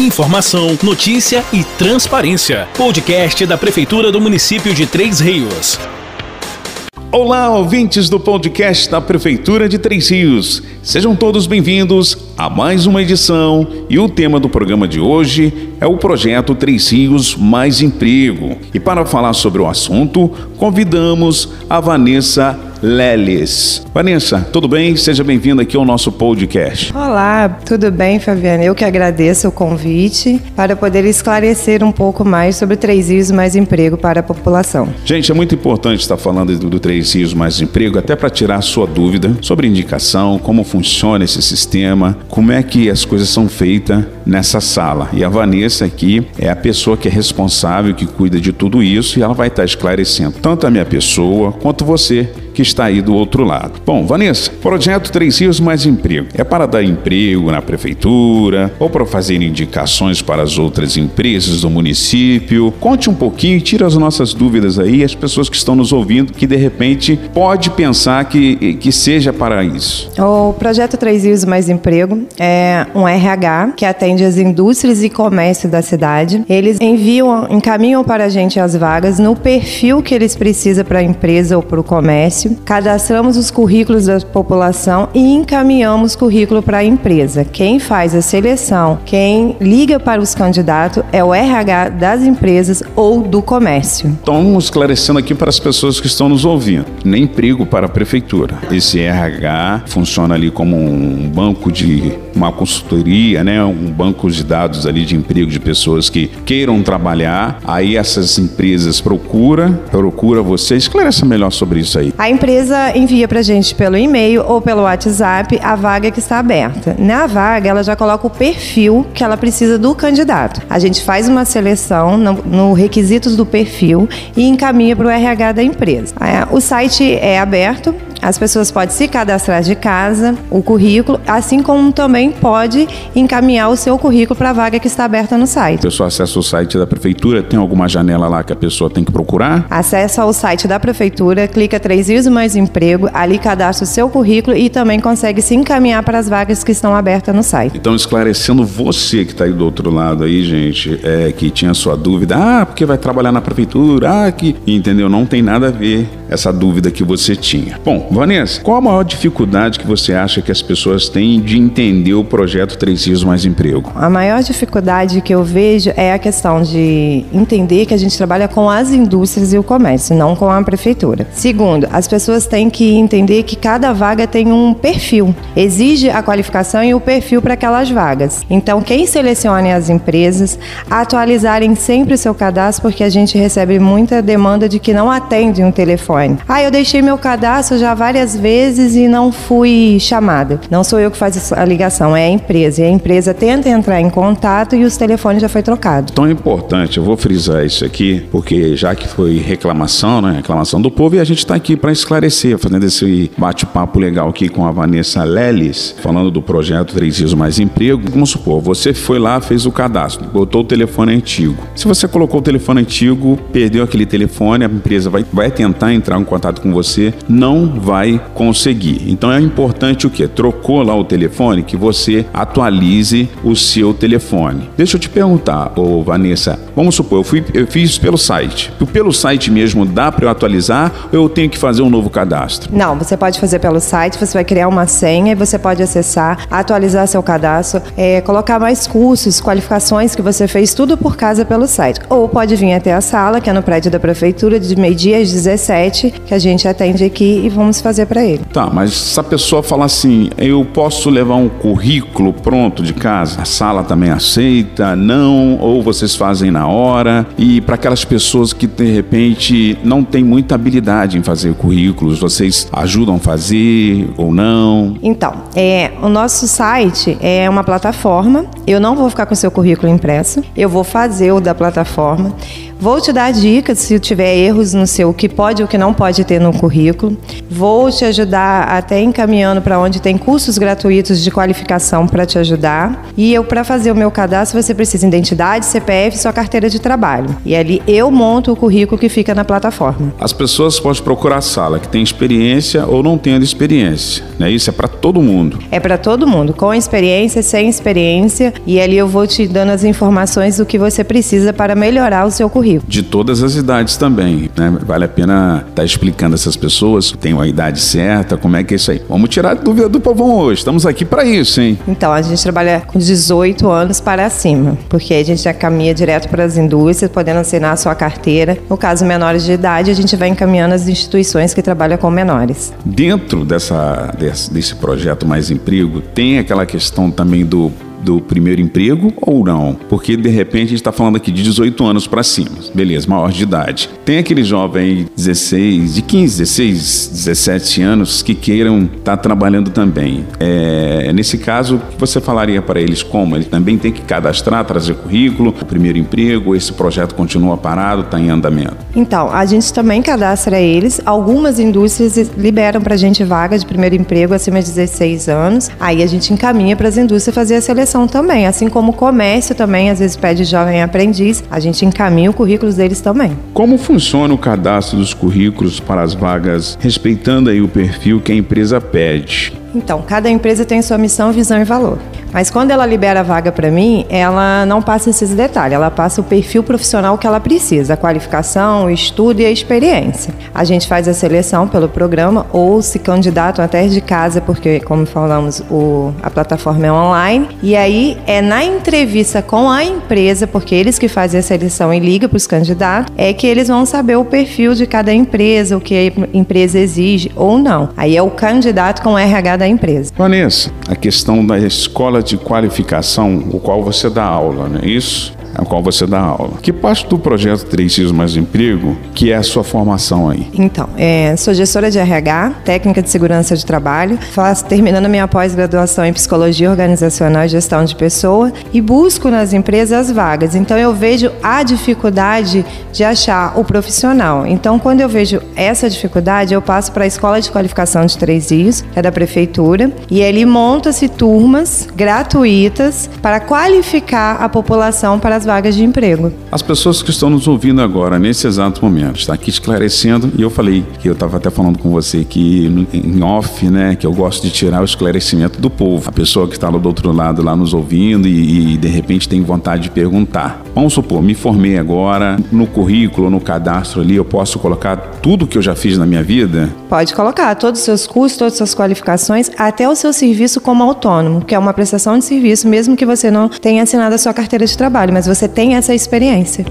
Informação, notícia e transparência. Podcast da Prefeitura do município de Três Rios. Olá, ouvintes do podcast da Prefeitura de Três Rios. Sejam todos bem-vindos a mais uma edição e o tema do programa de hoje é o projeto Três Rios Mais Emprego. E para falar sobre o assunto, convidamos a Vanessa Leles. Vanessa, tudo bem? Seja bem-vinda aqui ao nosso podcast. Olá, tudo bem, Fabiana? Eu que agradeço o convite para poder esclarecer um pouco mais sobre Três Rios Mais Emprego para a população. Gente, é muito importante estar falando do, do Três Rios Mais Emprego, até para tirar a sua dúvida sobre indicação, como funciona esse sistema, como é que as coisas são feitas nessa sala. E a Vanessa aqui é a pessoa que é responsável, que cuida de tudo isso e ela vai estar esclarecendo tanto a minha pessoa quanto você que está aí do outro lado. Bom, Vanessa, projeto Três Rios Mais Emprego. É para dar emprego na prefeitura ou para fazer indicações para as outras empresas do município? Conte um pouquinho tira as nossas dúvidas aí, as pessoas que estão nos ouvindo, que de repente pode pensar que, que seja para isso. O projeto Três Rios Mais Emprego é um RH que atende as indústrias e comércio da cidade. Eles enviam, encaminham para a gente as vagas no perfil que eles precisam para a empresa ou para o comércio cadastramos os currículos da população e encaminhamos currículo para a empresa. Quem faz a seleção, quem liga para os candidatos é o RH das empresas ou do comércio. Então, esclarecendo aqui para as pessoas que estão nos ouvindo: nem emprego para a prefeitura. Esse RH funciona ali como um banco de uma consultoria, né? um banco de dados ali de emprego de pessoas que queiram trabalhar. Aí essas empresas procura, procura você. Esclareça melhor sobre isso aí. A empresa envia para gente pelo e-mail ou pelo WhatsApp a vaga que está aberta. Na vaga, ela já coloca o perfil que ela precisa do candidato. A gente faz uma seleção no, no requisitos do perfil e encaminha para o RH da empresa. É, o site é aberto, as pessoas podem se cadastrar de casa, o currículo, assim como também pode encaminhar o seu currículo para a vaga que está aberta no site. A pessoa acessa o site da prefeitura, tem alguma janela lá que a pessoa tem que procurar? Acessa o site da prefeitura, clica Três Rios Mais Emprego, ali cadastra o seu currículo e também consegue se encaminhar para as vagas que estão abertas no site. Então, esclarecendo você que está aí do outro lado aí, gente, é, que tinha sua dúvida, ah, porque vai trabalhar na prefeitura, ah, que. Entendeu? Não tem nada a ver essa dúvida que você tinha. Bom, Vanessa, qual a maior dificuldade que você acha que as pessoas têm de entender o projeto Três Rios Mais Emprego? A maior dificuldade que eu vejo é a questão de entender que a gente trabalha com as indústrias e o comércio, não com a prefeitura. Segundo, as pessoas têm que entender que cada vaga tem um perfil, exige a qualificação e o perfil para aquelas vagas. Então, quem selecione as empresas, atualizarem sempre o seu cadastro, porque a gente recebe muita demanda de que não atende um telefone. Ah, eu deixei meu cadastro já várias vezes e não fui chamada. Não sou eu que faço a ligação, é a empresa. E a empresa tenta entrar em contato e os telefones já foi trocado. Tão importante, eu vou frisar isso aqui, porque já que foi reclamação, né? Reclamação do povo, e a gente está aqui para esclarecer, fazendo esse bate-papo legal aqui com a Vanessa Leles, falando do projeto Três Dias Mais Emprego. Vamos supor, você foi lá, fez o cadastro, botou o telefone antigo. Se você colocou o telefone antigo, perdeu aquele telefone, a empresa vai, vai tentar entrar em contato com você, não vai vai conseguir. Então é importante o que? Trocou lá o telefone, que você atualize o seu telefone. Deixa eu te perguntar, ô Vanessa, vamos supor, eu, fui, eu fiz pelo site. Pelo site mesmo dá para eu atualizar ou eu tenho que fazer um novo cadastro? Não, você pode fazer pelo site, você vai criar uma senha e você pode acessar, atualizar seu cadastro, é, colocar mais cursos, qualificações que você fez, tudo por casa pelo site. Ou pode vir até a sala, que é no prédio da prefeitura, de meio-dia às 17, que a gente atende aqui e vamos fazer para ele. Tá, mas se a pessoa falar assim, eu posso levar um currículo pronto de casa, a sala também aceita, não, ou vocês fazem na hora, e para aquelas pessoas que de repente não têm muita habilidade em fazer currículos, vocês ajudam a fazer ou não? Então, é, o nosso site é uma plataforma, eu não vou ficar com o seu currículo impresso, eu vou fazer o da plataforma. Vou te dar dicas se tiver erros no seu, o que pode ou o que não pode ter no currículo. Vou vou te ajudar até encaminhando para onde tem cursos gratuitos de qualificação para te ajudar. E eu, para fazer o meu cadastro, você precisa de identidade, CPF sua carteira de trabalho. E ali eu monto o currículo que fica na plataforma. As pessoas podem procurar a sala que tem experiência ou não tendo experiência, né? Isso é para todo mundo. É para todo mundo, com experiência, sem experiência, e ali eu vou te dando as informações do que você precisa para melhorar o seu currículo. De todas as idades também, né? Vale a pena estar tá explicando essas pessoas, tem a idade certa, como é que é isso aí. Vamos tirar a dúvida do povão hoje, estamos aqui para isso, hein? Então, a gente trabalha com 18 anos para cima, porque a gente já caminha direto para as indústrias, podendo assinar a sua carteira. No caso, menores de idade, a gente vai encaminhando as instituições que trabalham com menores. Dentro dessa, desse, desse projeto Mais Emprego, tem aquela questão também do do primeiro emprego ou não? Porque de repente a gente está falando aqui de 18 anos para cima, beleza, maior de idade. Tem aquele jovem aí, 16, de 15, 16, 17 anos que queiram estar tá trabalhando também. É, nesse caso, você falaria para eles como? Ele também tem que cadastrar, trazer currículo, o primeiro emprego, esse projeto continua parado, está em andamento? Então, a gente também cadastra eles. Algumas indústrias liberam para a gente vaga de primeiro emprego acima de 16 anos. Aí a gente encaminha para as indústrias fazer a seleção também, assim como o comércio também às vezes pede jovem aprendiz, a gente encaminha o currículo deles também. Como funciona o cadastro dos currículos para as vagas, respeitando aí o perfil que a empresa pede? Então, cada empresa tem sua missão, visão e valor. Mas quando ela libera a vaga para mim, ela não passa esses detalhes, ela passa o perfil profissional que ela precisa, a qualificação, o estudo e a experiência. A gente faz a seleção pelo programa ou se candidatam até de casa, porque, como falamos, o, a plataforma é online. E aí é na entrevista com a empresa, porque eles que fazem a seleção e ligam para os candidatos, é que eles vão saber o perfil de cada empresa, o que a empresa exige ou não. Aí é o candidato com RH da empresa. Vanessa, a questão da escola de qualificação, o qual você dá aula, não é isso? A qual você dá aula. Que parte do projeto 3 Cis Mais Emprego que é a sua formação aí? Então, é, sou gestora de RH, técnica de segurança de trabalho, faço terminando minha pós-graduação em psicologia organizacional e gestão de pessoa e busco nas empresas as vagas. Então eu vejo a dificuldade de achar o profissional. Então quando eu vejo essa dificuldade, eu passo para a escola de qualificação de Três Rios, que é da prefeitura, e ali monta-se turmas gratuitas para qualificar a população para as vagas de emprego. As pessoas que estão nos ouvindo agora, nesse exato momento, está aqui esclarecendo, e eu falei que eu estava até falando com você que em off, né, que eu gosto de tirar o esclarecimento do povo. A pessoa que está do outro lado lá nos ouvindo e, e de repente tem vontade de perguntar. Vamos supor, me formei agora, no currículo, no cadastro ali, eu posso colocar tudo que eu já fiz na minha vida? Pode colocar todos os seus custos, todas as suas qualificações, até o seu serviço como autônomo, que é uma prestação de serviço, mesmo que você não tenha assinado a sua carteira de trabalho, mas você tem essa experiência.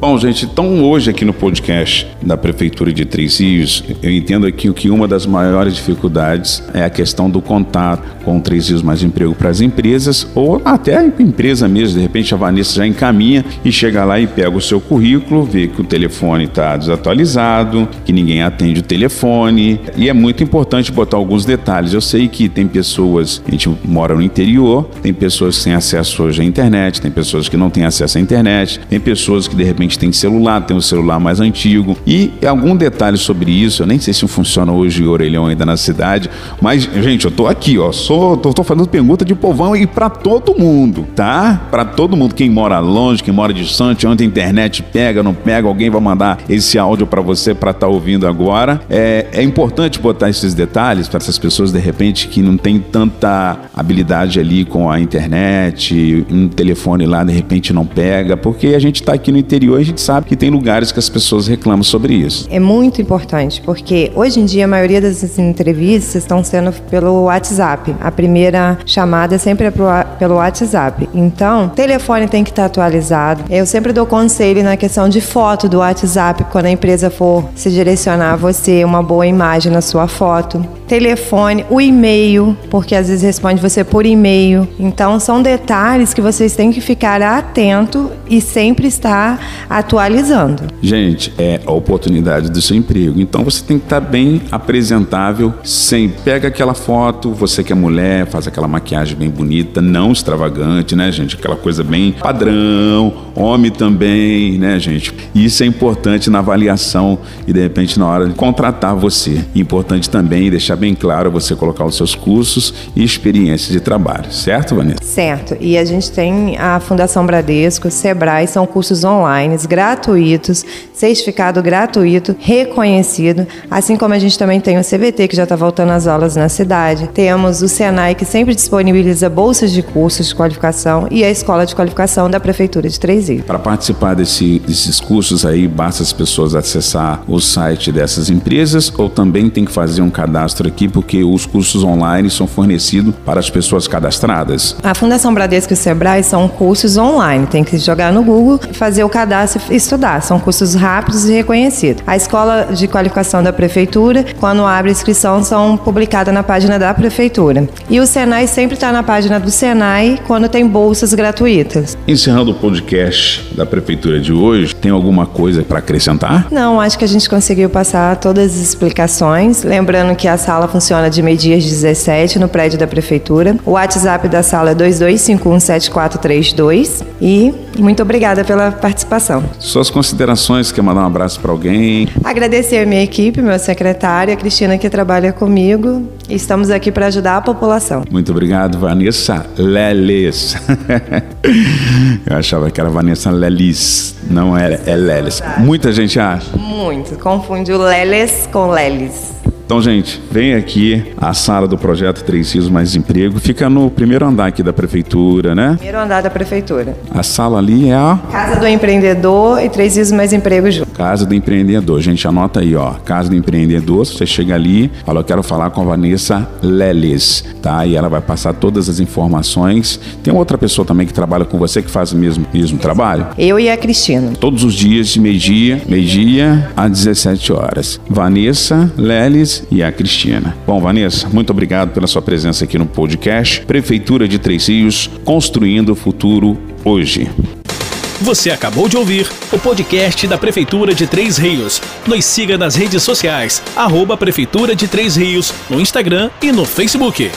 Bom, gente, então hoje aqui no podcast da Prefeitura de Três Rios, eu entendo aqui que uma das maiores dificuldades é a questão do contato com Três Rios Mais Emprego para as empresas, ou até a empresa mesmo, de repente a Vanessa já encaminha e chega lá e pega o seu currículo, vê que o telefone está desatualizado, que ninguém atende o telefone, e é muito importante botar alguns detalhes. Eu sei que tem pessoas, a gente mora no interior, tem pessoas que têm acesso hoje à internet, tem pessoas que não têm acesso à internet, tem pessoas que de repente gente tem celular, tem um celular mais antigo. E algum detalhe sobre isso, eu nem sei se funciona hoje o orelhão ainda na cidade, mas, gente, eu tô aqui, ó, sou, tô, tô fazendo pergunta de povão e para todo mundo, tá? Para todo mundo, quem mora longe, quem mora distante, onde a internet pega, não pega, alguém vai mandar esse áudio para você para estar tá ouvindo agora. É, é importante botar esses detalhes para essas pessoas, de repente, que não tem tanta habilidade ali com a internet, um telefone lá, de repente não pega, porque a gente está aqui no interior a gente sabe que tem lugares que as pessoas reclamam sobre isso. É muito importante, porque hoje em dia a maioria das entrevistas estão sendo pelo WhatsApp. A primeira chamada é sempre é pelo WhatsApp. Então, o telefone tem que estar atualizado. Eu sempre dou conselho na questão de foto do WhatsApp, quando a empresa for se direcionar a você, uma boa imagem na sua foto. Telefone, o e-mail, porque às vezes responde você por e-mail. Então são detalhes que vocês têm que ficar atento e sempre estar atualizando. Gente, é a oportunidade do seu emprego. Então você tem que estar bem apresentável, sem pega aquela foto, você que é mulher, faz aquela maquiagem bem bonita, não extravagante, né, gente? Aquela coisa bem padrão, homem também, né, gente? Isso é importante na avaliação e de repente na hora de contratar você. Importante também deixar bem claro você colocar os seus cursos e experiências de trabalho, certo, Vanessa? Certo. E a gente tem a Fundação Bradesco, Sebrae, são cursos online gratuitos, certificado gratuito, reconhecido, assim como a gente também tem o CVT que já está voltando às aulas na cidade. Temos o Senai que sempre disponibiliza bolsas de cursos de qualificação e a Escola de Qualificação da Prefeitura de Três Rios. Para participar desse, desses cursos aí, basta as pessoas acessar o site dessas empresas ou também tem que fazer um cadastro aqui porque os cursos online são fornecidos para as pessoas cadastradas. A Fundação Bradesco e Sebrae são cursos online, tem que jogar no Google, fazer o cadastro e estudar. São cursos rápidos e reconhecidos. A Escola de Qualificação da Prefeitura, quando abre inscrição, são publicadas na página da Prefeitura. E o Senai sempre está na página do Senai quando tem bolsas gratuitas. Encerrando o podcast da Prefeitura de hoje, tem alguma coisa para acrescentar? Não, acho que a gente conseguiu passar todas as explicações. Lembrando que a sala funciona de meio-dia às 17 no prédio da Prefeitura. O WhatsApp da sala é 22517432. E muito obrigada pela participação. Suas considerações, quer mandar um abraço para alguém? Agradecer a minha equipe, meu secretário, a Cristina que trabalha comigo. Estamos aqui para ajudar a população. Muito obrigado, Vanessa Leles. Eu achava que era Vanessa Lelis, não é, é Leles. Muita gente acha. Muito. Confunde o Leles com Lelis. Então, gente, vem aqui a sala do projeto Três Rios Mais Emprego. Fica no primeiro andar aqui da prefeitura, né? Primeiro andar da prefeitura. A sala ali é a Casa do Empreendedor e Três Rios Mais Emprego junto. Casa do Empreendedor. Gente, anota aí, ó. Casa do Empreendedor. Você chega ali, fala, eu quero falar com a Vanessa Leles, tá? E ela vai passar todas as informações. Tem outra pessoa também que trabalha com você que faz o mesmo, mesmo trabalho? Eu e a Cristina. Todos os dias de meio-dia, meio-dia às 17 horas. Vanessa Leles e a Cristina. Bom, Vanessa, muito obrigado pela sua presença aqui no podcast Prefeitura de Três Rios, construindo o futuro hoje. Você acabou de ouvir o podcast da Prefeitura de Três Rios. Nos siga nas redes sociais, arroba Prefeitura de Três Rios, no Instagram e no Facebook.